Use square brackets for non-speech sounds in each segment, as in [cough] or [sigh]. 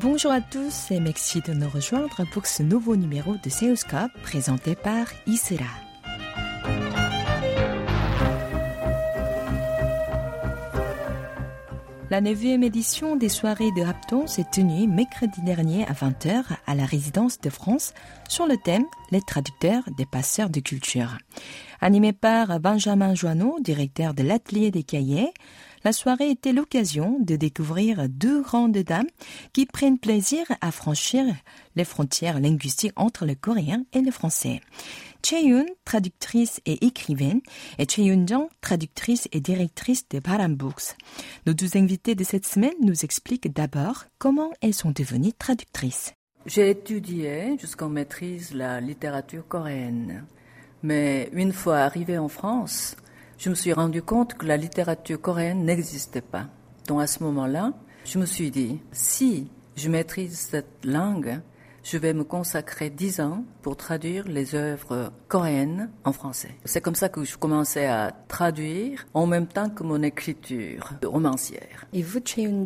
Bonjour à tous et merci de nous rejoindre pour ce nouveau numéro de Seoulscope présenté par Isra. La neuvième édition des soirées de Rapton s'est tenue mercredi dernier à 20h à la résidence de France sur le thème Les traducteurs des passeurs de culture. Animée par Benjamin Joanneau, directeur de l'atelier des cahiers, la soirée était l'occasion de découvrir deux grandes dames qui prennent plaisir à franchir les frontières linguistiques entre le coréen et le français. Cheyun, traductrice et écrivaine, et Cheyun Jang, traductrice et directrice de Baram Books. Nos deux invités de cette semaine nous expliquent d'abord comment elles sont devenues traductrices. J'ai étudié jusqu'en maîtrise la littérature coréenne. Mais une fois arrivée en France, je me suis rendu compte que la littérature coréenne n'existait pas. Donc à ce moment-là, je me suis dit, si je maîtrise cette langue, je vais me consacrer dix ans pour traduire les œuvres coréennes en français. C'est comme ça que je commençais à traduire en même temps que mon écriture romancière. Et vous, Cheon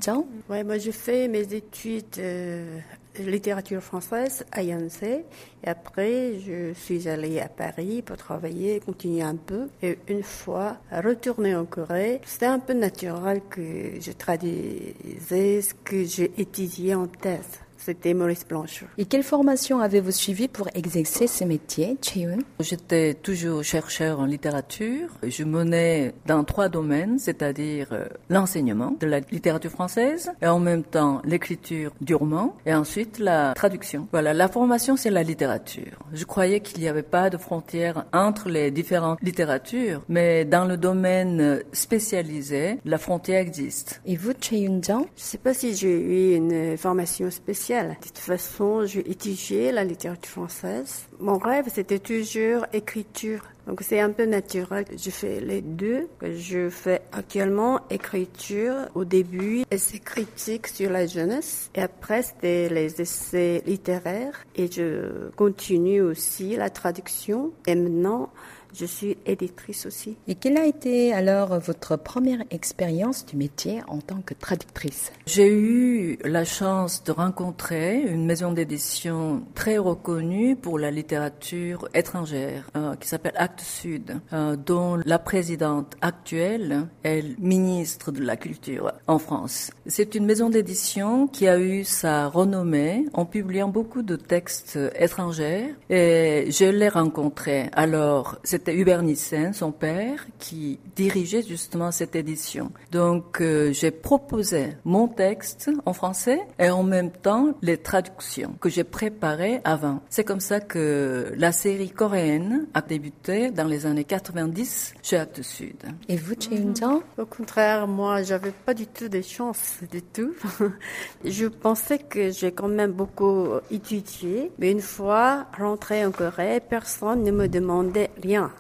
Ouais, moi je fais mes études euh, littérature française à Yonsei. Et après, je suis allée à Paris pour travailler, continuer un peu. Et une fois retournée en Corée, c'était un peu naturel que je traduisais ce que j'ai étudié en thèse. C'était Maurice Blanchot. Et quelle formation avez-vous suivi pour exercer ce métier, Cheun J'étais toujours chercheur en littérature. Je menais dans trois domaines, c'est-à-dire euh, l'enseignement de la littérature française et en même temps l'écriture du roman et ensuite la traduction. Voilà, la formation c'est la littérature. Je croyais qu'il n'y avait pas de frontière entre les différentes littératures, mais dans le domaine spécialisé, la frontière existe. Et vous, Cheun Jang Je ne sais pas si j'ai eu une formation spéciale de toute façon, j'ai étudié la littérature française. Mon rêve, c'était toujours écriture. Donc c'est un peu naturel. Je fais les deux. Je fais actuellement écriture au début, essais critiques sur la jeunesse. Et après, c'était les essais littéraires. Et je continue aussi la traduction. Et maintenant, je suis éditrice aussi. Et quelle a été alors votre première expérience du métier en tant que traductrice? J'ai eu la chance de rencontrer une maison d'édition très reconnue pour la littérature étrangère euh, qui s'appelle Actes Sud, euh, dont la présidente actuelle est ministre de la Culture en France. C'est une maison d'édition qui a eu sa renommée en publiant beaucoup de textes étrangers et je l'ai rencontrée. Alors, c'était c'était Hubert Nissen, son père, qui dirigeait justement cette édition. Donc euh, j'ai proposé mon texte en français et en même temps les traductions que j'ai préparées avant. C'est comme ça que la série coréenne a débuté dans les années 90 chez Actes Sud. Et vous, Cheon Au contraire, moi, j'avais pas du tout de chance du tout. [laughs] Je pensais que j'ai quand même beaucoup étudié, mais une fois rentrée en Corée, personne ne me demandait rien.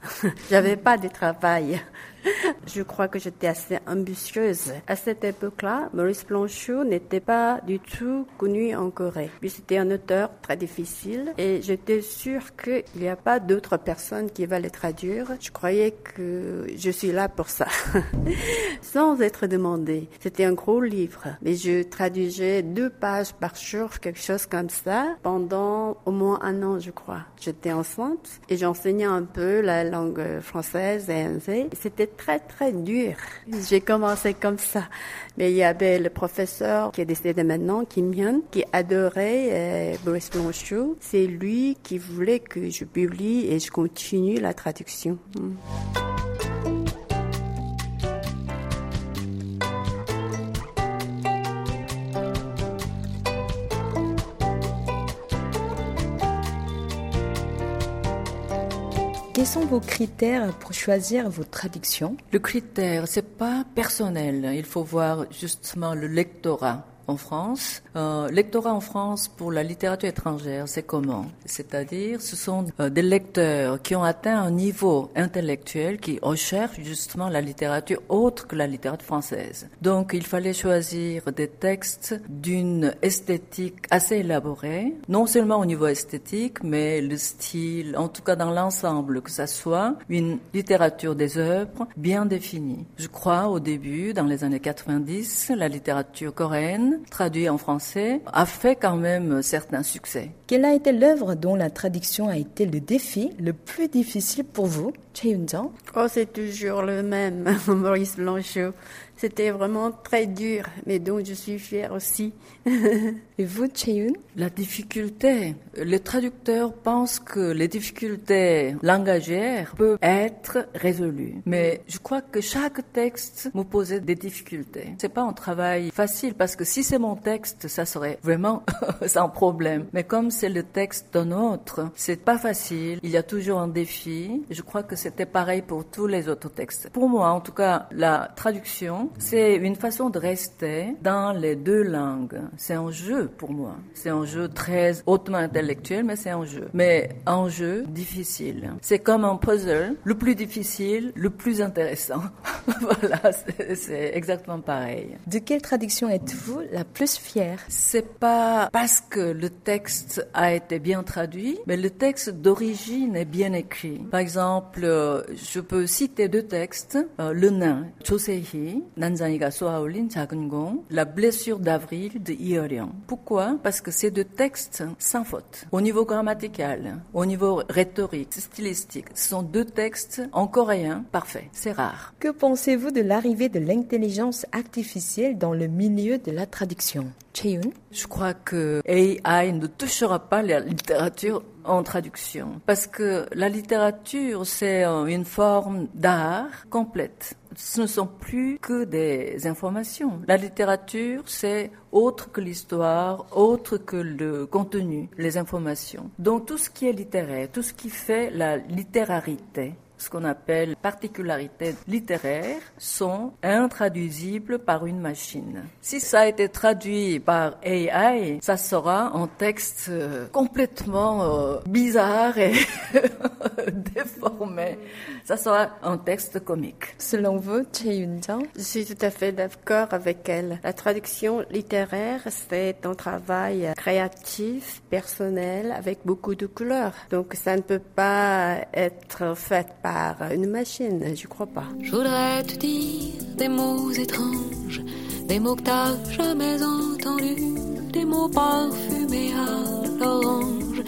J'avais pas de travail. [laughs] Je crois que j'étais assez ambitieuse. À cette époque-là, Maurice Blanchot n'était pas du tout connu en Corée. Puis c'était un auteur très difficile et j'étais sûre qu'il n'y a pas d'autres personnes qui va le traduire. Je croyais que je suis là pour ça. [laughs] Sans être demandé. C'était un gros livre. Mais je traduisais deux pages par jour, quelque chose comme ça, pendant au moins un an, je crois. J'étais enceinte et j'enseignais un peu la langue française et C'était très très dur. J'ai commencé comme ça. Mais il y avait le professeur qui est décédé maintenant, Kim Hyun, qui adorait euh, Boris Blanchot. C'est lui qui voulait que je publie et je continue la traduction. Mm. Quels sont vos critères pour choisir vos traductions Le critère, c'est pas personnel. Il faut voir justement le lectorat. En France. Euh, lectorat en France pour la littérature étrangère, c'est comment? C'est-à-dire, ce sont euh, des lecteurs qui ont atteint un niveau intellectuel qui recherchent justement la littérature autre que la littérature française. Donc, il fallait choisir des textes d'une esthétique assez élaborée, non seulement au niveau esthétique, mais le style, en tout cas dans l'ensemble, que ça soit une littérature des œuvres bien définie. Je crois au début, dans les années 90, la littérature coréenne, traduite en français, a fait quand même certains succès. Quelle a été l'œuvre dont la traduction a été le défi le plus difficile pour vous, Cheyun Oh, c'est toujours le même, [laughs] Maurice Blanchot. C'était vraiment très dur, mais dont je suis fière aussi. [laughs] Et vous, Cheyun La difficulté. Les traducteurs pensent que les difficultés langagières peuvent être résolues. Mais je crois que chaque texte me posait des difficultés. C'est pas un travail facile parce que si c'est mon texte, ça serait vraiment [laughs] sans problème. Mais comme c'est le texte d'un autre, c'est pas facile. Il y a toujours un défi. Je crois que c'était pareil pour tous les autres textes. Pour moi, en tout cas, la traduction, c'est une façon de rester dans les deux langues. C'est un jeu pour moi. C'est un jeu très hautement intellectuel, mais c'est un jeu. Mais un jeu difficile. C'est comme un puzzle. Le plus difficile, le plus intéressant. [laughs] [laughs] voilà, c'est exactement pareil. De quelle traduction êtes-vous la plus fière? C'est pas parce que le texte a été bien traduit, mais le texte d'origine est bien écrit. Par exemple, euh, je peux citer deux textes. Euh, le nain, Chosehi, Nanzaniga Soaolin La blessure d'avril de Iorian. Pourquoi? Parce que c'est deux textes sans faute. Au niveau grammatical, au niveau rhétorique, stylistique, ce sont deux textes en coréen parfaits. C'est rare. Que pensez-vous de l'arrivée de l'intelligence artificielle dans le milieu de la traduction? Je crois que AI ne touchera pas la littérature en traduction parce que la littérature c'est une forme d'art complète. Ce ne sont plus que des informations. La littérature c'est autre que l'histoire, autre que le contenu, les informations. Donc tout ce qui est littéraire, tout ce qui fait la littérarité, ce qu'on appelle particularités littéraires, sont intraduisibles par une machine. Si ça a été traduit par AI, ça sera un texte euh, complètement euh, bizarre et [laughs] déformé. Ça sera un texte comique. Selon vous, Cheyun Je suis tout à fait d'accord avec elle. La traduction littéraire, c'est un travail créatif, personnel, avec beaucoup de couleurs. Donc ça ne peut pas être fait par une machine, je crois pas. Je voudrais te dire des mots étranges, des mots que t'as jamais entendus, des mots parfumés à l'orange,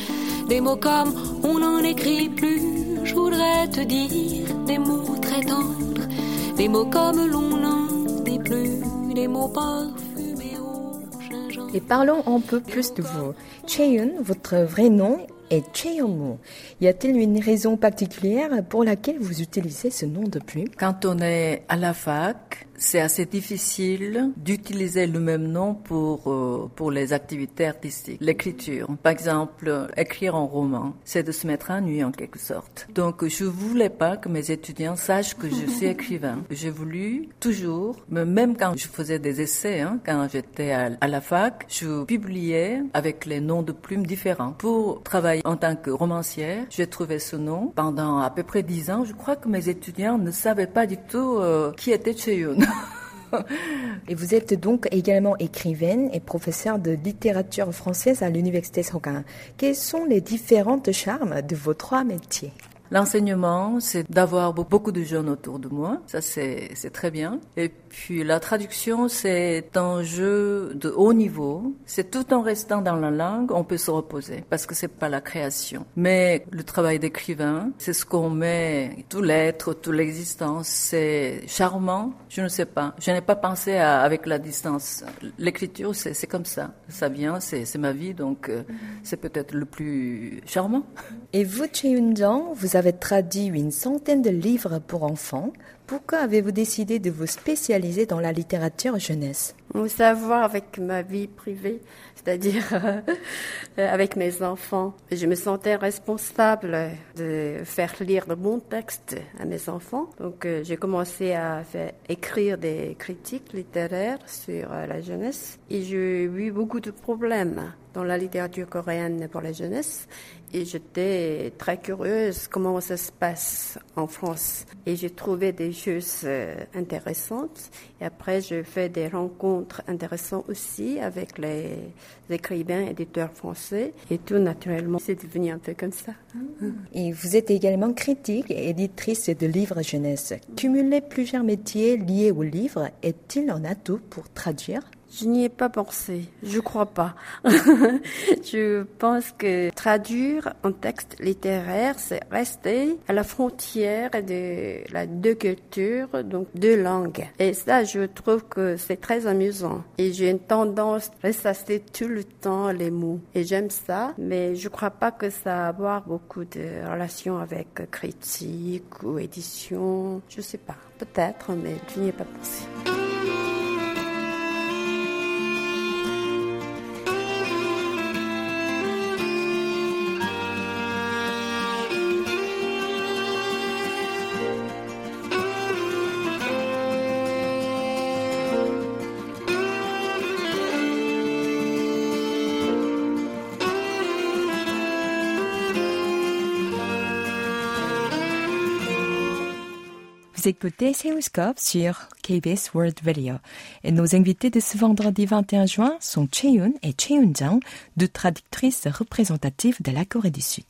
des mots comme on n'en écrit plus. Je voudrais te dire des mots très tendres, des mots comme l'on n'en dit plus, des mots parfumés au gingembre. Et parlons un peu plus de vous. Cheyun, votre vrai nom et Cheyomu. Y a-t-il une raison particulière pour laquelle vous utilisez ce nom de plume? Quand on est à la fac, c'est assez difficile d'utiliser le même nom pour euh, pour les activités artistiques. L'écriture, par exemple, écrire un roman, c'est de se mettre à nuit en quelque sorte. Donc, je voulais pas que mes étudiants sachent que je suis [laughs] écrivain. J'ai voulu toujours, même quand je faisais des essais, hein, quand j'étais à, à la fac, je publiais avec les noms de plumes différents. Pour travailler en tant que romancière, j'ai trouvé ce nom pendant à peu près dix ans. Je crois que mes étudiants ne savaient pas du tout euh, qui était Cheyun. [laughs] Et vous êtes donc également écrivaine et professeure de littérature française à l'Université Sogan. Quels sont les différents charmes de vos trois métiers? L'enseignement, c'est d'avoir beaucoup de jeunes autour de moi. Ça, c'est très bien. Et puis la traduction, c'est un jeu de haut niveau. C'est tout en restant dans la langue, on peut se reposer parce que c'est pas la création. Mais le travail d'écrivain, c'est ce qu'on met, tout l'être, toute l'existence. C'est charmant. Je ne sais pas. Je n'ai pas pensé à, avec la distance. L'écriture, c'est comme ça. Ça vient, c'est ma vie, donc euh, c'est peut-être le plus charmant. Et vous, Cheyun vous avez traduit une centaine de livres pour enfants Pourquoi avez-vous décidé de vous spécialiser dans la littérature jeunesse? Vous savoir avec ma vie privée, c'est-à-dire [laughs] euh, avec mes enfants. Je me sentais responsable de faire lire de bons textes à mes enfants. Donc euh, j'ai commencé à faire, écrire des critiques littéraires sur euh, la jeunesse et j'ai eu beaucoup de problèmes dans la littérature coréenne pour la jeunesse et j'étais très curieuse comment ça se passe en France. Et j'ai trouvé des choses euh, intéressantes. Et après, j'ai fait des rencontres intéressantes aussi avec les écrivains, éditeurs français. Et tout naturellement, c'est devenu un peu comme ça. Et vous êtes également critique et éditrice de livres jeunesse. Cumuler plusieurs métiers liés au livre est-il un atout pour traduire? Je n'y ai pas pensé, je crois pas. [laughs] je pense que traduire un texte littéraire, c'est rester à la frontière de la deux cultures, donc deux langues. Et ça, je trouve que c'est très amusant. Et j'ai une tendance à ressasser tout le temps les mots. Et j'aime ça, mais je crois pas que ça a à avoir beaucoup de relations avec critique ou édition. Je sais pas. Peut-être, mais je n'y ai pas pensé. Vous écoutez Seoulscope sur KBS World Radio. Et nos invités de ce vendredi 21 juin sont Cheun et Cheun Jang, deux traductrices représentatives de la Corée du Sud.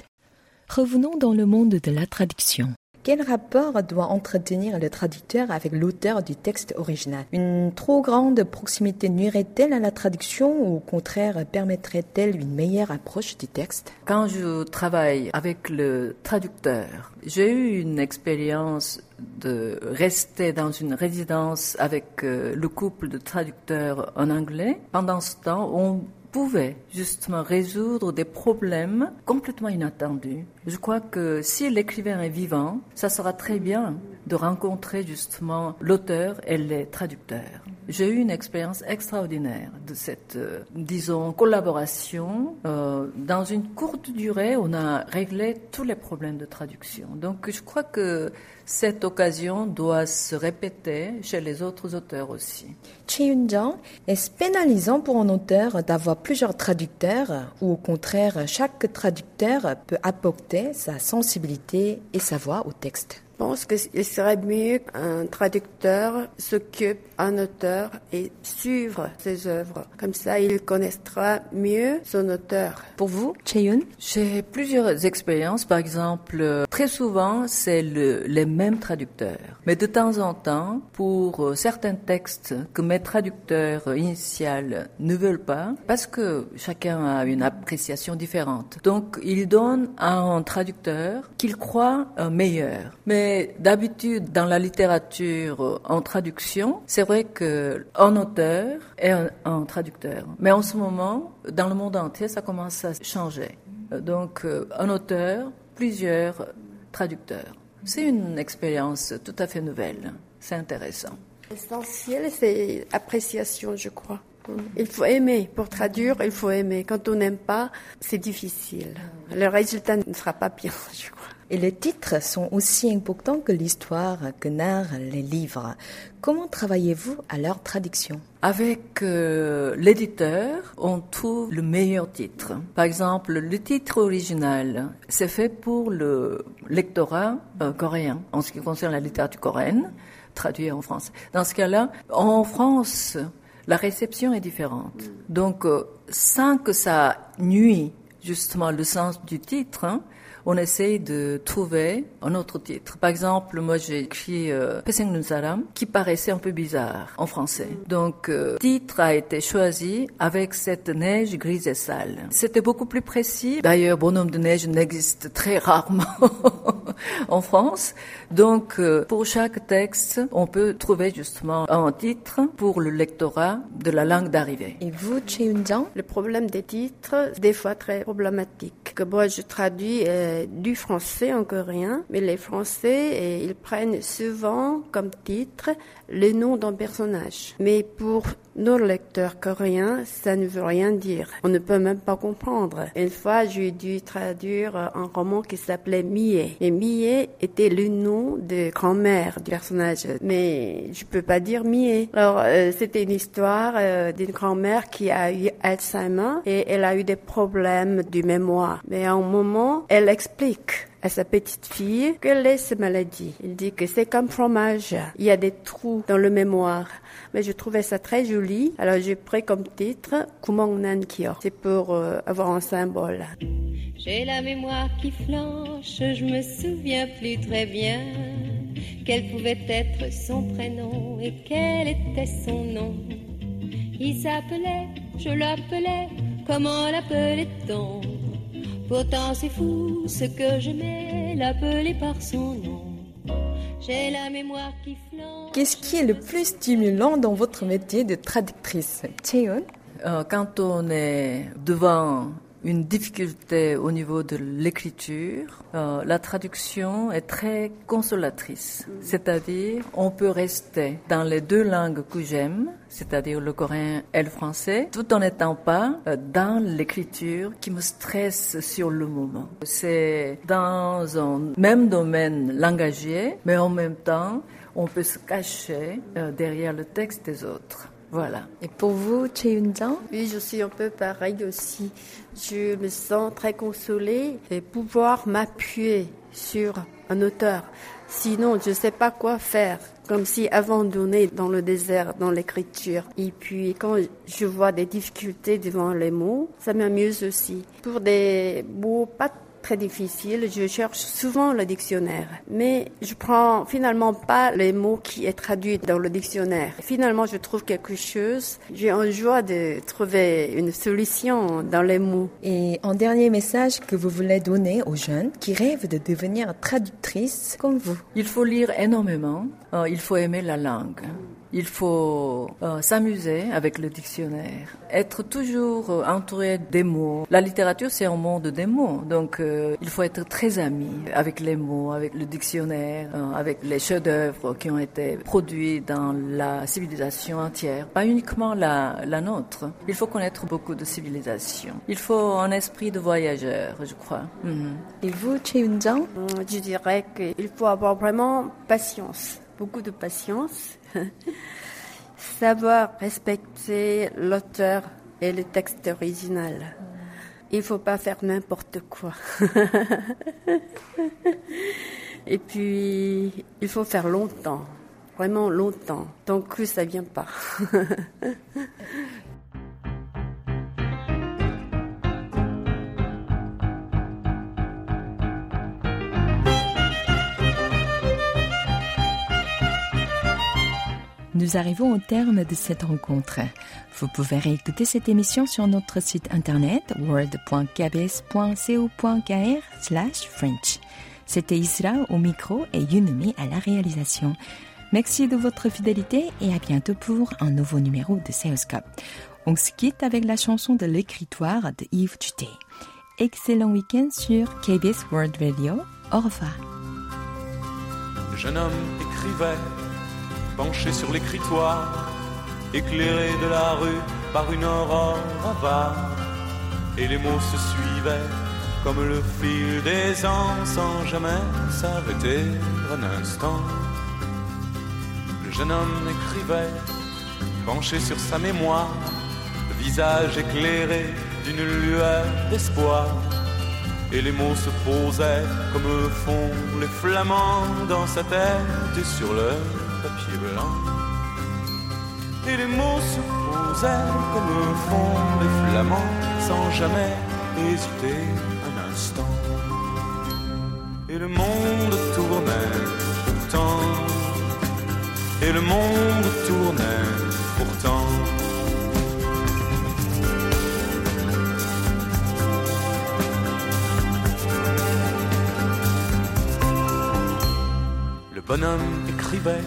Revenons dans le monde de la traduction. Quel rapport doit entretenir le traducteur avec l'auteur du texte original? Une trop grande proximité nuirait-elle à la traduction ou au contraire permettrait-elle une meilleure approche du texte? Quand je travaille avec le traducteur, j'ai eu une expérience de rester dans une résidence avec euh, le couple de traducteurs en anglais. Pendant ce temps, on pouvait justement résoudre des problèmes complètement inattendus. Je crois que si l'écrivain est vivant, ça sera très bien de rencontrer justement l'auteur et les traducteurs. J'ai eu une expérience extraordinaire de cette, euh, disons, collaboration. Euh, dans une courte durée, on a réglé tous les problèmes de traduction. Donc je crois que cette occasion doit se répéter chez les autres auteurs aussi. Chi Yun-jang, est-ce pénalisant pour un auteur d'avoir plusieurs traducteurs ou au contraire chaque traducteur peut apporter sa sensibilité et sa voix au texte pense qu'il serait mieux qu'un traducteur s'occupe un auteur et suivre ses œuvres. Comme ça, il connaîtra mieux son auteur. Pour vous, Cheyun J'ai plusieurs expériences. Par exemple, très souvent, c'est le, les mêmes traducteurs. Mais de temps en temps, pour certains textes que mes traducteurs initiaux ne veulent pas, parce que chacun a une appréciation différente. Donc, ils donnent à un traducteur qu'il croit meilleur. Mais d'habitude, dans la littérature euh, en traduction, c'est vrai qu'un auteur est un, traducteur. Mais en ce moment, dans le monde entier, ça commence à changer. Donc, euh, un auteur, plusieurs traducteurs. C'est une expérience tout à fait nouvelle. C'est intéressant. L'essentiel, c'est appréciation, je crois. Il faut aimer. Pour traduire, il faut aimer. Quand on n'aime pas, c'est difficile. Le résultat ne sera pas bien, [laughs] je crois. Et les titres sont aussi importants que l'histoire que narrent les livres. Comment travaillez-vous à leur traduction? Avec euh, l'éditeur, on trouve le meilleur titre. Par exemple, le titre original, c'est fait pour le lectorat euh, coréen, en ce qui concerne la littérature coréenne, traduit en français. Dans ce cas-là, en France, la réception est différente. Donc, euh, sans que ça nuit justement le sens du titre, hein, on essaye de trouver un autre titre. Par exemple, moi j'ai écrit euh, Peseng qui paraissait un peu bizarre en français. Donc, euh, titre a été choisi avec cette neige grise et sale. C'était beaucoup plus précis. D'ailleurs, Bonhomme de neige n'existe très rarement. [laughs] en France. Donc, euh, pour chaque texte, on peut trouver justement un titre pour le lectorat de la langue d'arrivée. Et vous, Le problème des titres, des fois très problématique. Que moi, je traduis euh, du français en coréen, mais les Français, euh, ils prennent souvent comme titre le nom d'un personnage. Mais pour nos lecteurs coréens, ça ne veut rien dire. On ne peut même pas comprendre. Une fois, j'ai dû traduire un roman qui s'appelait Mie. Et Mie était le nom de grand-mère du personnage. Mais je peux pas dire Mie. Alors, euh, c'était une histoire euh, d'une grand-mère qui a eu Alzheimer et elle a eu des problèmes du mémoire. Mais à un moment, elle explique à sa petite fille quelle est cette maladie? Il dit que c'est comme fromage. Il y a des trous dans le mémoire. Mais je trouvais ça très joli. Alors j'ai pris comme titre Kumong Nan. C'est pour euh, avoir un symbole. J'ai la mémoire qui flanche, je me souviens plus très bien quel pouvait être son prénom et quel était son nom. Il s'appelait, je l'appelais, comment l'appelait-on Pourtant c'est fou ce que j'aimais l'appeler par son nom. J'ai la mémoire qui flanche. Qu'est-ce qui est le plus stimulant dans votre métier de traductrice Cheon Euh, quand on est devant une difficulté au niveau de l'écriture, euh, la traduction est très consolatrice. C'est-à-dire, on peut rester dans les deux langues que j'aime, c'est-à-dire le coréen et le français, tout en n'étant pas euh, dans l'écriture qui me stresse sur le moment. C'est dans un même domaine langagier, mais en même temps, on peut se cacher euh, derrière le texte des autres. Voilà. Et pour vous, Cheun-jang Oui, je suis un peu pareil aussi. Je me sens très consolée de pouvoir m'appuyer sur un auteur. Sinon, je ne sais pas quoi faire. Comme si abandonné dans le désert, dans l'écriture. Et puis, quand je vois des difficultés devant les mots, ça m'amuse aussi. Pour des mots pas très difficile. Je cherche souvent le dictionnaire, mais je prends finalement pas les mots qui est traduit dans le dictionnaire. Finalement, je trouve quelque chose. J'ai en joie de trouver une solution dans les mots. Et un dernier message que vous voulez donner aux jeunes qui rêvent de devenir traductrices comme vous Il faut lire énormément, euh, il faut aimer la langue. Il faut euh, s'amuser avec le dictionnaire, être toujours euh, entouré des mots. La littérature, c'est un monde des mots, donc euh, il faut être très ami avec les mots, avec le dictionnaire, euh, avec les chefs-d'œuvre qui ont été produits dans la civilisation entière, pas uniquement la, la nôtre. Il faut connaître beaucoup de civilisations. Il faut un esprit de voyageur, je crois. Mhm. Et vous, Cheun-jang Je dirais qu'il faut avoir vraiment patience, beaucoup de patience. [laughs] Savoir respecter l'auteur et le texte original. Il faut pas faire n'importe quoi. [laughs] et puis, il faut faire longtemps, vraiment longtemps, tant que ça vient pas. [laughs] Nous arrivons au terme de cette rencontre. Vous pouvez réécouter cette émission sur notre site internet world.kbs.co.kr slash French. C'était Isra au micro et Yunumi à la réalisation. Merci de votre fidélité et à bientôt pour un nouveau numéro de Seoscope. On se quitte avec la chanson de l'écritoire de Yves Duté. Excellent week-end sur KBS World Radio. Au revoir. Jeune homme écrivait, penché sur l'écritoire, éclairé de la rue par une aurore avare. Et les mots se suivaient comme le fil des ans sans jamais s'arrêter un instant. Le jeune homme écrivait, penché sur sa mémoire, le visage éclairé d'une lueur d'espoir. Et les mots se posaient comme font les flamands dans sa tête et sur leur papier blanc. Et les mots se posaient comme font les flamands sans jamais hésiter un instant. Et le monde tournait pourtant. Et le monde tournait pourtant. bonhomme écrivait,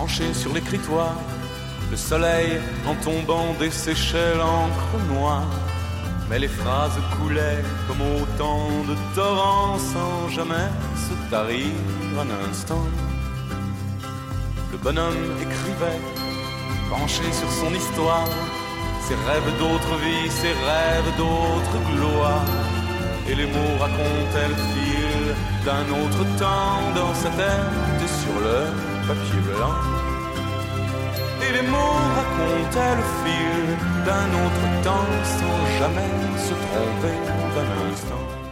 penché sur l'écritoire, le soleil en tombant desséchait l'encre noire. Mais les phrases coulaient comme autant de torrents sans jamais se tarir un instant. Le bonhomme écrivait, penché sur son histoire, ses rêves d'autres vies, ses rêves d'autres gloires. Et les mots racontaient le fil d'un autre temps dans sa tête sur le papier blanc. Et les mots racontaient le fil d'un autre temps sans jamais se tromper d'un instant.